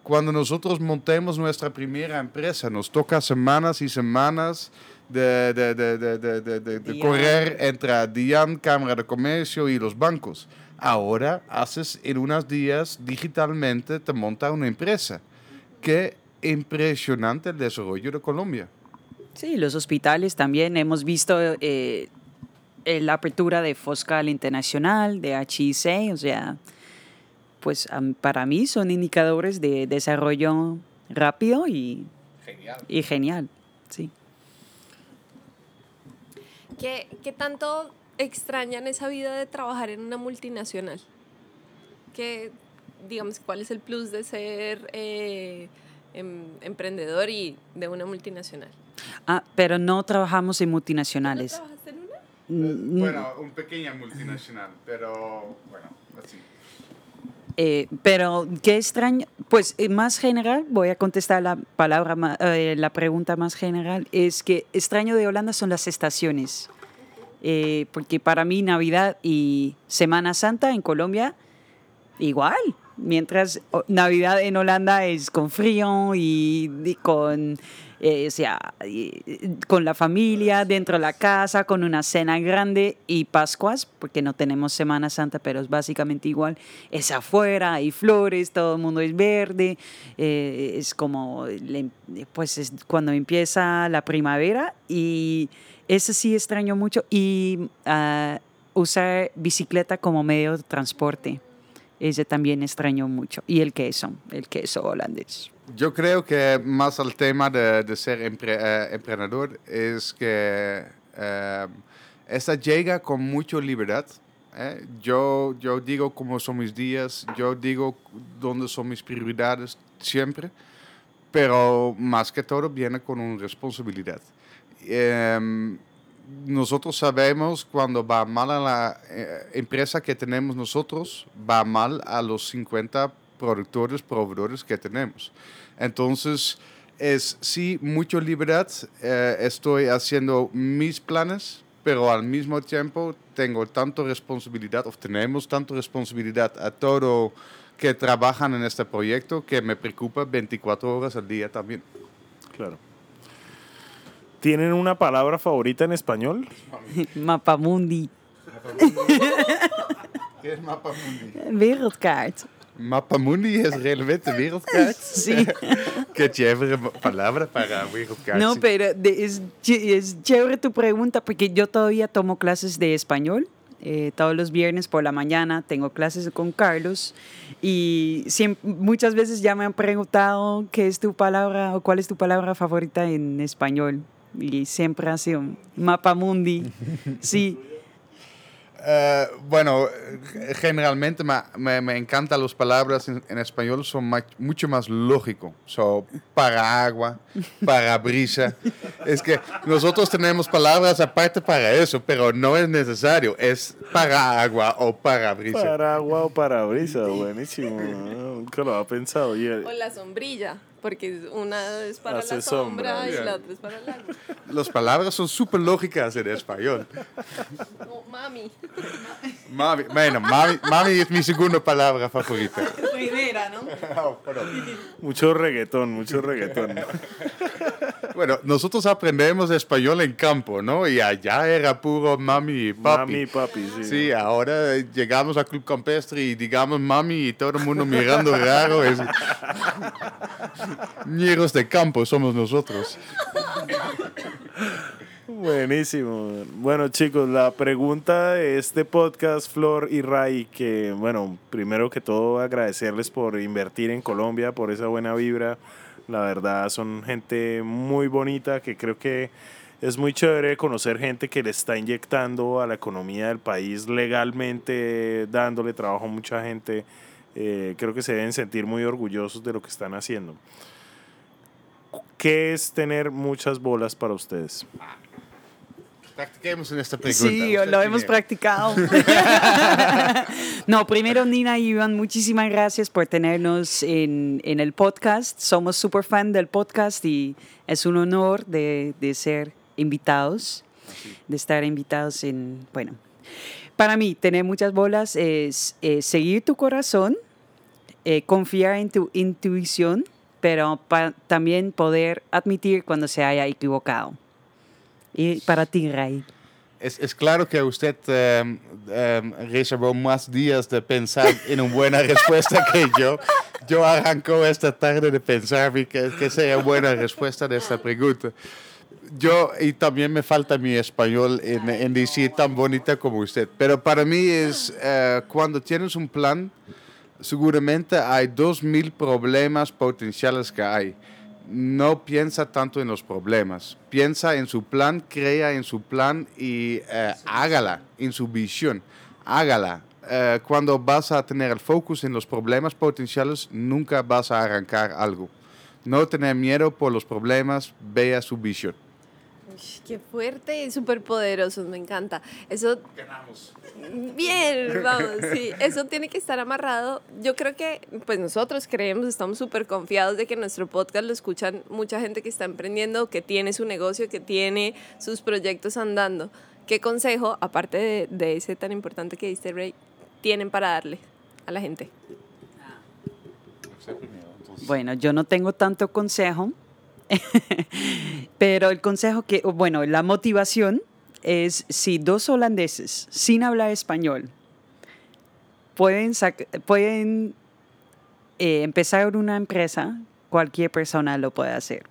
Cuando nosotros montemos nuestra primera empresa, nos toca semanas y semanas de, de, de, de correr entre DIAN, Cámara de Comercio y los bancos. Ahora haces en unos días digitalmente, te monta una empresa. Qué impresionante el desarrollo de Colombia. Sí, los hospitales también. Hemos visto eh, la apertura de Foscal Internacional, de HIC, o sea, pues para mí son indicadores de desarrollo rápido y genial. Y genial sí. ¿Qué, ¿Qué, tanto extrañan esa vida de trabajar en una multinacional? ¿Qué, digamos, ¿Cuál es el plus de ser eh, em, emprendedor y de una multinacional? Ah, pero no trabajamos en multinacionales. ¿No trabajaste en una? Mm, bueno, un pequeña multinacional, pero bueno, así. Eh, pero qué extraño, pues eh, más general, voy a contestar la palabra, eh, la pregunta más general, es que extraño de Holanda son las estaciones, porque para mí Navidad y Semana Santa en Colombia igual, Mientras Navidad en Holanda es con frío y, con, eh, sea, con la familia, dentro de la casa, con una cena grande y Pascuas, porque no tenemos Semana Santa, pero es básicamente igual, es afuera, hay flores, todo el mundo es verde, eh, es como, pues es cuando empieza la primavera y ese sí extraño mucho y uh, usar bicicleta como medio de transporte. Ese también extraño mucho. Y el queso, el queso holandés. Yo creo que más al tema de, de ser eh, emprendedor es que eh, esta llega con mucha libertad. ¿eh? Yo, yo digo cómo son mis días, yo digo dónde son mis prioridades siempre, pero más que todo viene con una responsabilidad. Nosotros sabemos cuando va mal a la eh, empresa que tenemos nosotros, va mal a los 50 productores, proveedores que tenemos. Entonces, es sí, mucha libertad. Eh, estoy haciendo mis planes, pero al mismo tiempo tengo tanto responsabilidad, o tenemos tanto responsabilidad a todo que trabajan en este proyecto que me preocupa 24 horas al día también. Claro. ¿Tienen una palabra favorita en español? Mapamundi. ¿Qué es Mapamundi? Wereldkaart. Mapamundi es realmente wereldkaart. Sí. Qué chévere palabra para wereldkaart. No, pero es, es chévere tu pregunta porque yo todavía tomo clases de español. Eh, todos los viernes por la mañana tengo clases con Carlos y siempre, muchas veces ya me han preguntado qué es tu palabra o cuál es tu palabra favorita en español y siempre ha sido Mapa Mundi. Sí. Uh, bueno, generalmente me, me, me encantan las palabras en, en español, son más, mucho más lógico. So, para agua, para brisa. es que nosotros tenemos palabras aparte para eso, pero no es necesario. Es para agua o para brisa. Para agua o para brisa, buenísimo. Nunca lo había pensado. O la sombrilla porque una es para la sombra, y la otra es para el agua. Las palabras son súper lógicas en español. mami. Mami, bueno, mami, mami es mi segunda palabra favorita. Primera, ¿no? Oh, mucho reggaetón, mucho reggaetón. Bueno, nosotros aprendemos español en campo, ¿no? Y allá era puro mami y papi. Mami y papi, sí. Sí, ahora llegamos a Club Campestre y digamos mami y todo el mundo mirando raro. Es... Ñeros de campo somos nosotros. Buenísimo. Bueno, chicos, la pregunta de este podcast, Flor y Ray, que, bueno, primero que todo agradecerles por invertir en Colombia, por esa buena vibra. La verdad, son gente muy bonita que creo que es muy chévere conocer gente que le está inyectando a la economía del país legalmente, dándole trabajo a mucha gente. Eh, creo que se deben sentir muy orgullosos de lo que están haciendo. ¿Qué es tener muchas bolas para ustedes? Practiquemos en esta pregunta. Sí, lo hemos practicado. no, primero Nina y Iván, muchísimas gracias por tenernos en, en el podcast. Somos súper fan del podcast y es un honor de, de ser invitados, de estar invitados en, bueno, para mí tener muchas bolas es, seguir tu corazón, eh, confiar en tu intuición, pero también poder admitir cuando se haya equivocado. Y para ti, Ray. Es, es claro que usted um, um, reservó más días de pensar en una buena respuesta que yo. Yo arrancó esta tarde de pensar que, que sea buena respuesta de esta pregunta. Yo, y también me falta mi español en, en decir tan bonita como usted. Pero para mí es uh, cuando tienes un plan, seguramente hay dos mil problemas potenciales que hay no piensa tanto en los problemas, piensa en su plan, crea en su plan y eh, hágala en su visión, hágala. Eh, cuando vas a tener el focus en los problemas potenciales, nunca vas a arrancar algo. No tener miedo por los problemas, vea su visión. Qué fuerte y súper poderoso, me encanta. Eso... Bien, vamos, sí, eso tiene que estar amarrado. Yo creo que, pues nosotros creemos, estamos súper confiados de que nuestro podcast lo escuchan mucha gente que está emprendiendo, que tiene su negocio, que tiene sus proyectos andando. ¿Qué consejo, aparte de, de ese tan importante que diste, Ray, tienen para darle a la gente? Bueno, yo no tengo tanto consejo, pero el consejo que, bueno, la motivación es si dos holandeses sin hablar español pueden, pueden eh, empezar una empresa, cualquier persona lo puede hacer.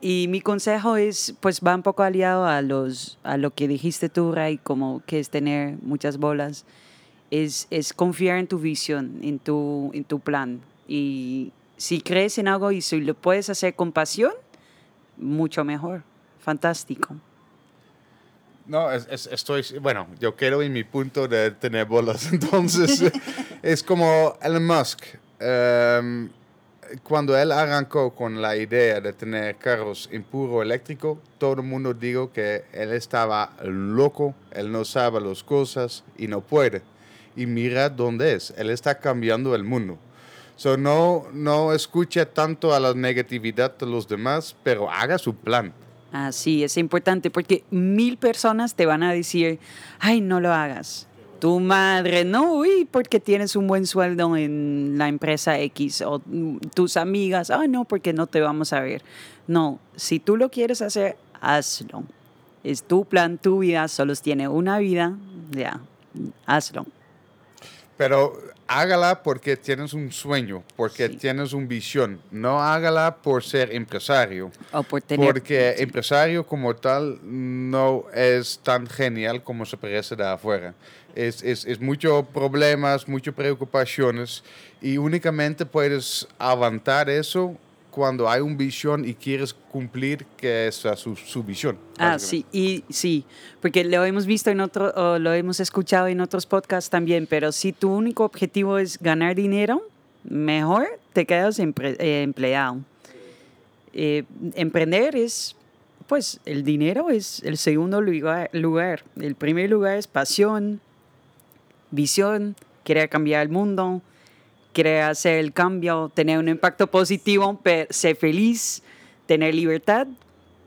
Y mi consejo es, pues va un poco aliado a, los, a lo que dijiste tú, Ray, como que es tener muchas bolas, es, es confiar en tu visión, en tu, en tu plan. Y si crees en algo y si lo puedes hacer con pasión, mucho mejor. Fantástico. No, estoy, bueno, yo quiero en mi punto de tener bolas. Entonces, es como Elon Musk. Em, cuando él arrancó con la idea de tener carros en puro eléctrico, todo el mundo dijo que él estaba loco, él no sabe las cosas y no puede. Y mira dónde es, él está cambiando el mundo. So, no, no escuche tanto a la negatividad de los demás, pero haga su plan. Así, es importante porque mil personas te van a decir, ay, no lo hagas tu madre, no, uy, porque tienes un buen sueldo en la empresa X, o tus amigas, ah, no, porque no te vamos a ver. No, si tú lo quieres hacer, hazlo. Es tu plan, tu vida, solo tiene una vida, ya, hazlo. Pero hágala porque tienes un sueño, porque tienes una visión. No hágala por ser empresario. O por tener... Porque empresario como tal no es tan genial como se parece de afuera es, es, es muchos problemas, muchas preocupaciones y únicamente puedes avanzar eso cuando hay una visión y quieres cumplir que es su, su visión. Ah, sí, y sí, porque lo hemos visto en otro, o lo hemos escuchado en otros podcasts también, pero si tu único objetivo es ganar dinero, mejor te quedas eh, empleado. Eh, emprender es, pues, el dinero es el segundo lugar, lugar. El primer lugar es pasión, visión, quiere cambiar el mundo, quiere hacer el cambio, tener un impacto positivo, ser feliz, tener libertad,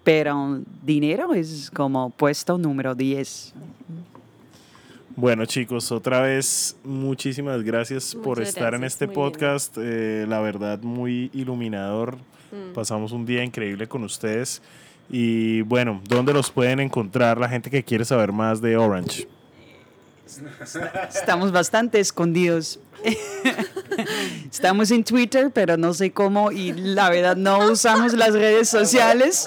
pero dinero es como puesto número 10. Bueno chicos, otra vez muchísimas gracias por estar en este podcast. Eh, la verdad muy iluminador. Mm. Pasamos un día increíble con ustedes. Y bueno, ¿dónde los pueden encontrar la gente que quiere saber más de Orange? Estamos bastante escondidos. Estamos en Twitter, pero no sé cómo y la verdad no usamos las redes sociales.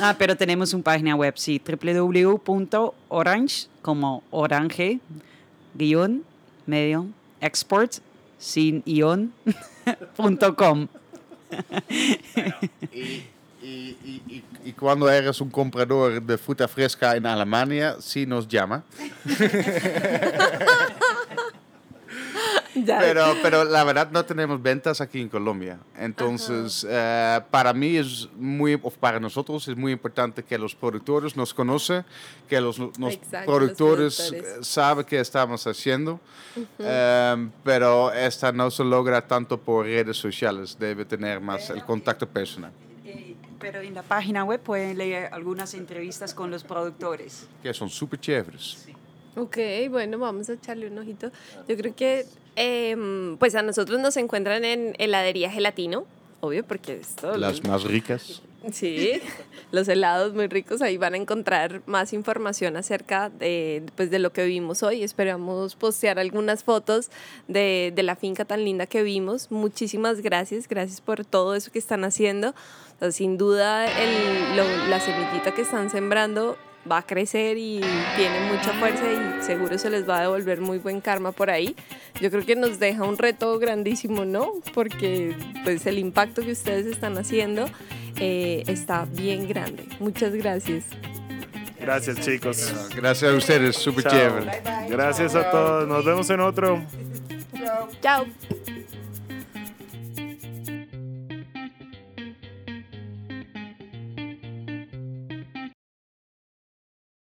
Ah, pero tenemos una página web, sí, www.orange, como orange, guion, medio, export, sin ion, punto com. Y, cuando eres un comprador de fruta fresca en Alemania, sí nos llama. pero, pero la verdad no tenemos ventas aquí en Colombia. Entonces, eh, para mí es muy, para nosotros es muy importante que los productores nos conocen, que los, productores, saben qué estamos haciendo. Em, pero esta no se logra tanto por redes sociales, debe tener más el contacto personal. Pero en la página web pueden leer algunas entrevistas con los productores. Que son súper chéveres. Sí. Ok, bueno, vamos a echarle un ojito. Yo creo que em, pues a nosotros nos encuentran en heladería gelatino, obvio, porque esto... Las más ricas. Sí, los helados muy ricos. Ahí van a encontrar más información acerca de, pues, de lo que vimos hoy. Esperamos postear algunas fotos de, de la finca tan linda que vimos. Muchísimas gracias. Gracias por todo eso que están haciendo. sin duda, el, la semillita que están sembrando va a crecer y tiene mucha fuerza y seguro se les va a devolver muy buen karma por ahí. Yo creo que nos deja un reto grandísimo, ¿no? Porque pues el impacto que ustedes están haciendo eh, está bien grande. Muchas gracias. Gracias chicos. Gracias a ustedes, súper chévere. Gracias a todos. Nos vemos en otro. Chao.